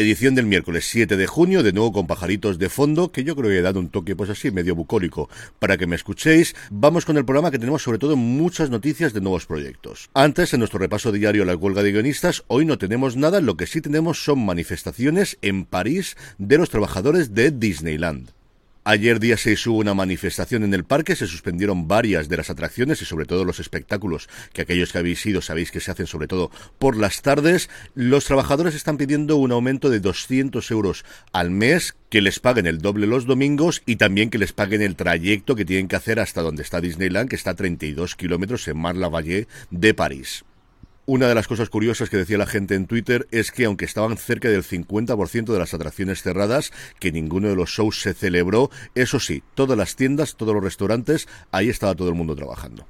Edición del miércoles 7 de junio, de nuevo con pajaritos de fondo, que yo creo que he dado un toque pues así, medio bucólico, para que me escuchéis. Vamos con el programa que tenemos sobre todo muchas noticias de nuevos proyectos. Antes, en nuestro repaso diario a la huelga de guionistas, hoy no tenemos nada, lo que sí tenemos son manifestaciones en París de los trabajadores de Disneyland. Ayer día 6 hubo una manifestación en el parque, se suspendieron varias de las atracciones y sobre todo los espectáculos, que aquellos que habéis ido sabéis que se hacen sobre todo por las tardes. Los trabajadores están pidiendo un aumento de 200 euros al mes, que les paguen el doble los domingos y también que les paguen el trayecto que tienen que hacer hasta donde está Disneyland, que está a 32 kilómetros en Mar-la-Vallée de París. Una de las cosas curiosas que decía la gente en Twitter es que aunque estaban cerca del 50% de las atracciones cerradas, que ninguno de los shows se celebró, eso sí, todas las tiendas, todos los restaurantes, ahí estaba todo el mundo trabajando.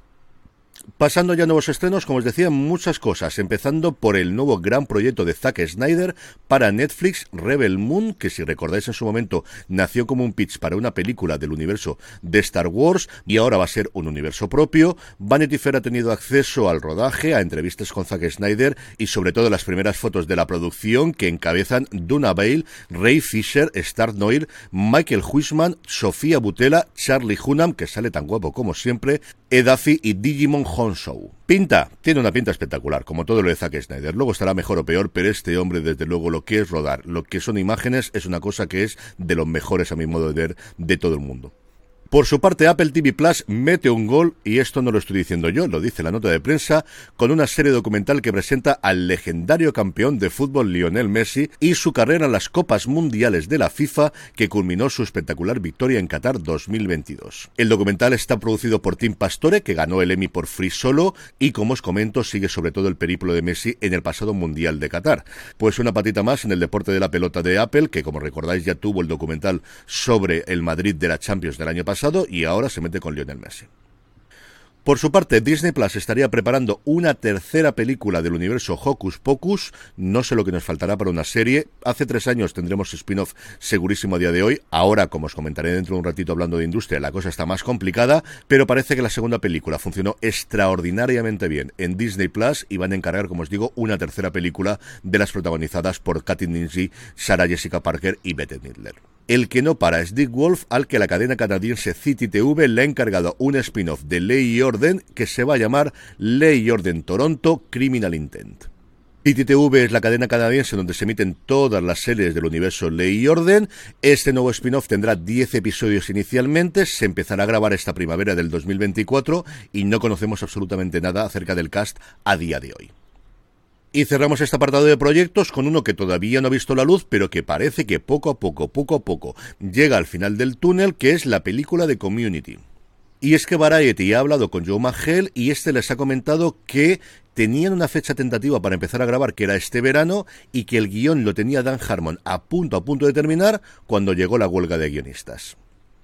Pasando ya a nuevos estrenos, como os decía, muchas cosas, empezando por el nuevo gran proyecto de Zack Snyder para Netflix, Rebel Moon, que si recordáis en su momento nació como un pitch para una película del universo de Star Wars y ahora va a ser un universo propio. Vanity Fair ha tenido acceso al rodaje, a entrevistas con Zack Snyder y sobre todo las primeras fotos de la producción que encabezan Duna Bale, Ray Fisher, Star Noir, Michael Huisman, Sofía Butela, Charlie Hunnam, que sale tan guapo como siempre, Edafi y Digimon Honshow. Pinta, tiene una pinta espectacular, como todo lo de Zack Snyder. Luego estará mejor o peor, pero este hombre, desde luego, lo que es rodar, lo que son imágenes, es una cosa que es de los mejores, a mi modo de ver, de todo el mundo. Por su parte, Apple TV Plus mete un gol, y esto no lo estoy diciendo yo, lo dice la nota de prensa, con una serie documental que presenta al legendario campeón de fútbol Lionel Messi y su carrera en las Copas Mundiales de la FIFA, que culminó su espectacular victoria en Qatar 2022. El documental está producido por Tim Pastore, que ganó el Emmy por Free Solo, y como os comento, sigue sobre todo el periplo de Messi en el pasado Mundial de Qatar. Pues una patita más en el deporte de la pelota de Apple, que como recordáis ya tuvo el documental sobre el Madrid de la Champions del año pasado, y ahora se mete con Lionel Messi. Por su parte, Disney Plus estaría preparando una tercera película del universo Hocus Pocus. No sé lo que nos faltará para una serie. Hace tres años tendremos spin-off segurísimo a día de hoy. Ahora, como os comentaré dentro de un ratito hablando de industria, la cosa está más complicada, pero parece que la segunda película funcionó extraordinariamente bien en Disney Plus y van a encargar, como os digo, una tercera película de las protagonizadas por Katy Ninji, Sarah Jessica Parker y Bette Midler. El que no para es Dick Wolf, al que la cadena canadiense City TV le ha encargado un spin-off de Ley y Orden que se va a llamar Ley y Orden Toronto Criminal Intent. City TV es la cadena canadiense donde se emiten todas las series del universo Ley y Orden. Este nuevo spin-off tendrá 10 episodios inicialmente, se empezará a grabar esta primavera del 2024 y no conocemos absolutamente nada acerca del cast a día de hoy. Y cerramos este apartado de proyectos con uno que todavía no ha visto la luz, pero que parece que poco a poco, poco a poco, llega al final del túnel, que es la película de Community. Y es que Variety ha hablado con Joe McHale y este les ha comentado que tenían una fecha tentativa para empezar a grabar que era este verano y que el guion lo tenía Dan Harmon a punto a punto de terminar cuando llegó la huelga de guionistas.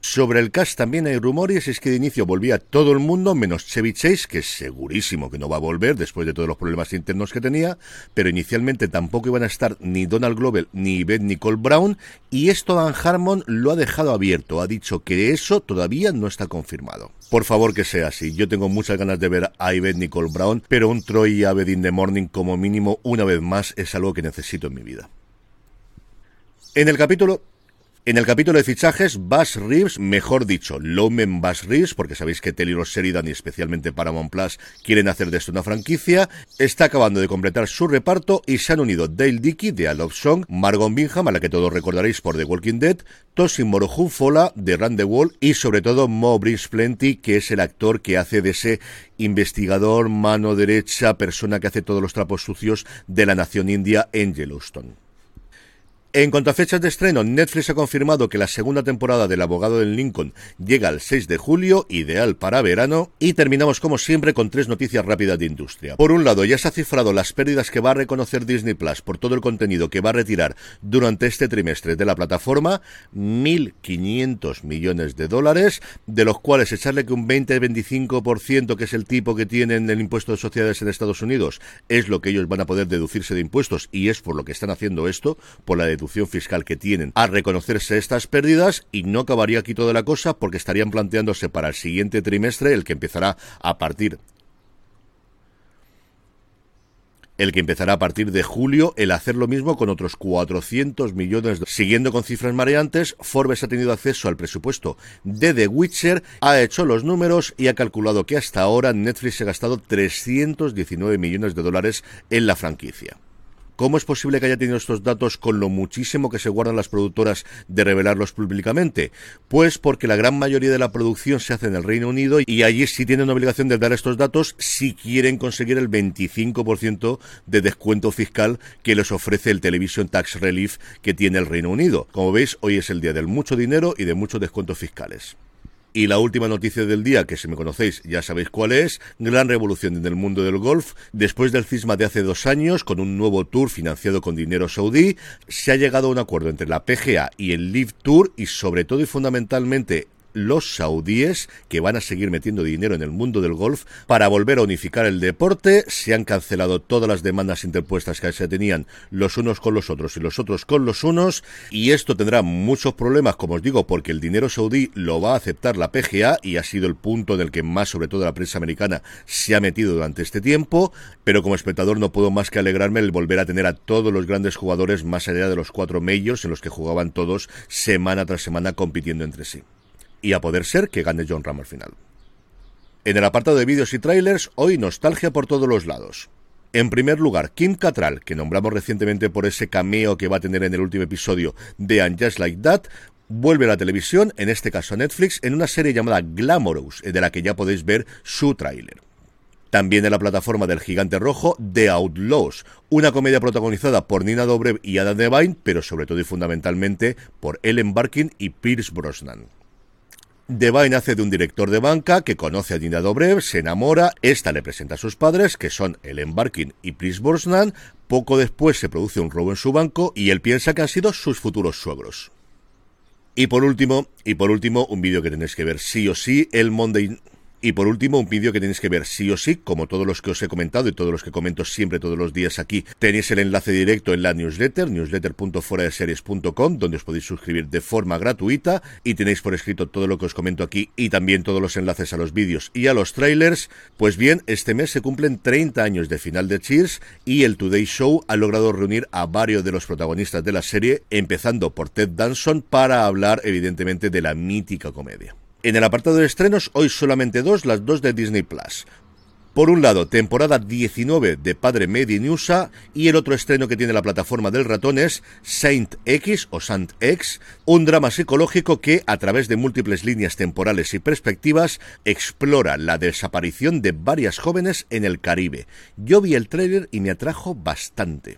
Sobre el cast también hay rumores, es que de inicio volvía todo el mundo, menos Chevy Chase, que es segurísimo que no va a volver después de todos los problemas internos que tenía, pero inicialmente tampoco iban a estar ni Donald Glover ni Beth Nicole Brown, y esto Dan Harmon lo ha dejado abierto, ha dicho que eso todavía no está confirmado. Por favor que sea así, yo tengo muchas ganas de ver a Yvette Nicole Brown, pero un Troy y Abed in the Morning como mínimo una vez más es algo que necesito en mi vida. En el capítulo En el capítulo de fichajes, Bass Reeves, mejor dicho, Lomen Bass Reeves, porque sabéis que Taylor Sheridan y especialmente Paramount Plus quieren hacer de esto una franquicia, está acabando de completar su reparto y se han unido Dale Dickey de A Love Song, Margot Bingham, a la que todos recordaréis por The Walking Dead, Tosin Morohu Fola de Run the Wall y sobre todo Mo Plenty, que es el actor que hace de ese investigador, mano derecha, persona que hace todos los trapos sucios de la nación india en Yellowstone. En cuanto a fechas de estreno, Netflix ha confirmado que la segunda temporada del Abogado del Lincoln llega el 6 de julio, ideal para verano, y terminamos como siempre con tres noticias rápidas de industria. Por un lado, ya se ha cifrado las pérdidas que va a reconocer Disney Plus por todo el contenido que va a retirar durante este trimestre de la plataforma, 1.500 millones de dólares, de los cuales echarle que un 20-25%, que es el tipo que tienen el impuesto de sociedades en Estados Unidos, es lo que ellos van a poder deducirse de impuestos, y es por lo que están haciendo esto, por la deducción fiscal que tienen a reconocerse estas pérdidas y no acabaría aquí toda la cosa porque estarían planteándose para el siguiente trimestre, el que empezará a partir el que empezará a partir de julio, el hacer lo mismo con otros 400 millones. De... Siguiendo con cifras mareantes, Forbes ha tenido acceso al presupuesto de The Witcher, ha hecho los números y ha calculado que hasta ahora Netflix ha gastado 319 millones de dólares en la franquicia. ¿Cómo es posible que haya tenido estos datos con lo muchísimo que se guardan las productoras de revelarlos públicamente? Pues porque la gran mayoría de la producción se hace en el Reino Unido y allí sí tienen obligación de dar estos datos si quieren conseguir el 25% de descuento fiscal que les ofrece el Television Tax Relief que tiene el Reino Unido. Como veis, hoy es el día del mucho dinero y de muchos descuentos fiscales. Y la última noticia del día, que si me conocéis ya sabéis cuál es, gran revolución en el mundo del golf. Después del cisma de hace dos años, con un nuevo tour financiado con dinero saudí, se ha llegado a un acuerdo entre la PGA y el Live Tour y sobre todo y fundamentalmente los saudíes, que van a seguir metiendo dinero en el mundo del golf, para volver a unificar el deporte. Se han cancelado todas las demandas interpuestas que se tenían los unos con los otros y los otros con los unos, y esto tendrá muchos problemas, como os digo, porque el dinero saudí lo va a aceptar la PGA y ha sido el punto en el que más, sobre todo la prensa americana, se ha metido durante este tiempo, pero como espectador no puedo más que alegrarme el volver a tener a todos los grandes jugadores más allá de los cuatro medios en los que jugaban todos semana tras semana compitiendo entre sí y a poder ser que gane John Ram al final. En el apartado de vídeos y trailers, hoy nostalgia por todos los lados. En primer lugar, Kim Cattrall, que nombramos recientemente por ese cameo que va a tener en el último episodio de And Just Like That, vuelve a la televisión, en este caso a Netflix, en una serie llamada Glamorous, de la que ya podéis ver su tráiler. También en la plataforma del gigante rojo, The Outlaws, una comedia protagonizada por Nina Dobrev y Adam Devine, pero sobre todo y fundamentalmente por Ellen Barkin y Pierce Brosnan. Devine hace de un director de banca que conoce a Nina Dobrev, se enamora, esta le presenta a sus padres, que son Ellen Barkin y Chris Borsnan, poco después se produce un robo en su banco y él piensa que han sido sus futuros suegros. Y por último, y por último, un vídeo que tenéis que ver sí o sí, el Monday y por último, un vídeo que tenéis que ver sí o sí, como todos los que os he comentado y todos los que comento siempre todos los días aquí. Tenéis el enlace directo en la newsletter, newsletter.fueradeseries.com, donde os podéis suscribir de forma gratuita y tenéis por escrito todo lo que os comento aquí y también todos los enlaces a los vídeos y a los trailers. Pues bien, este mes se cumplen 30 años de final de Cheers y el Today Show ha logrado reunir a varios de los protagonistas de la serie, empezando por Ted Danson, para hablar evidentemente de la mítica comedia. En el apartado de estrenos, hoy solamente dos, las dos de Disney Plus. Por un lado, temporada 19 de Padre Made in USA y el otro estreno que tiene la plataforma del ratón es Saint X o Saint X, un drama psicológico que, a través de múltiples líneas temporales y perspectivas, explora la desaparición de varias jóvenes en el Caribe. Yo vi el tráiler y me atrajo bastante.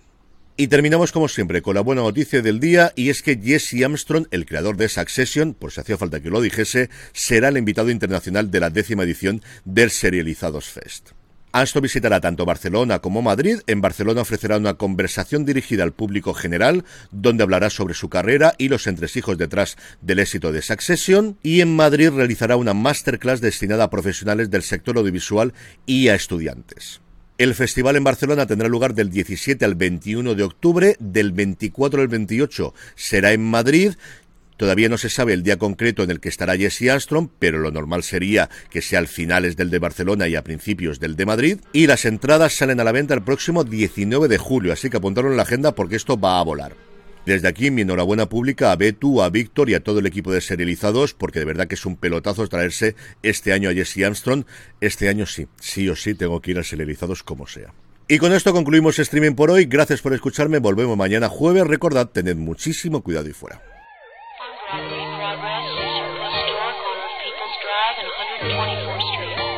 Y terminamos como siempre con la buena noticia del día y es que Jesse Armstrong, el creador de Succession, por si hacía falta que lo dijese, será el invitado internacional de la décima edición del Serializados Fest. Armstrong visitará tanto Barcelona como Madrid. En Barcelona ofrecerá una conversación dirigida al público general, donde hablará sobre su carrera y los entresijos detrás del éxito de Succession. Y en Madrid realizará una masterclass destinada a profesionales del sector audiovisual y a estudiantes. El festival en Barcelona tendrá lugar del 17 al 21 de octubre, del 24 al 28 será en Madrid. Todavía no se sabe el día concreto en el que estará Jesse Armstrong, pero lo normal sería que sea al finales del de Barcelona y a principios del de Madrid. Y las entradas salen a la venta el próximo 19 de julio, así que apuntaron en la agenda porque esto va a volar. Desde aquí mi enhorabuena pública a Betu, a Víctor y a todo el equipo de serializados, porque de verdad que es un pelotazo traerse este año a Jesse Armstrong. Este año sí, sí o sí tengo que ir a serializados como sea. Y con esto concluimos streaming por hoy. Gracias por escucharme. Volvemos mañana jueves. Recordad, tened muchísimo cuidado y fuera. Drive and 120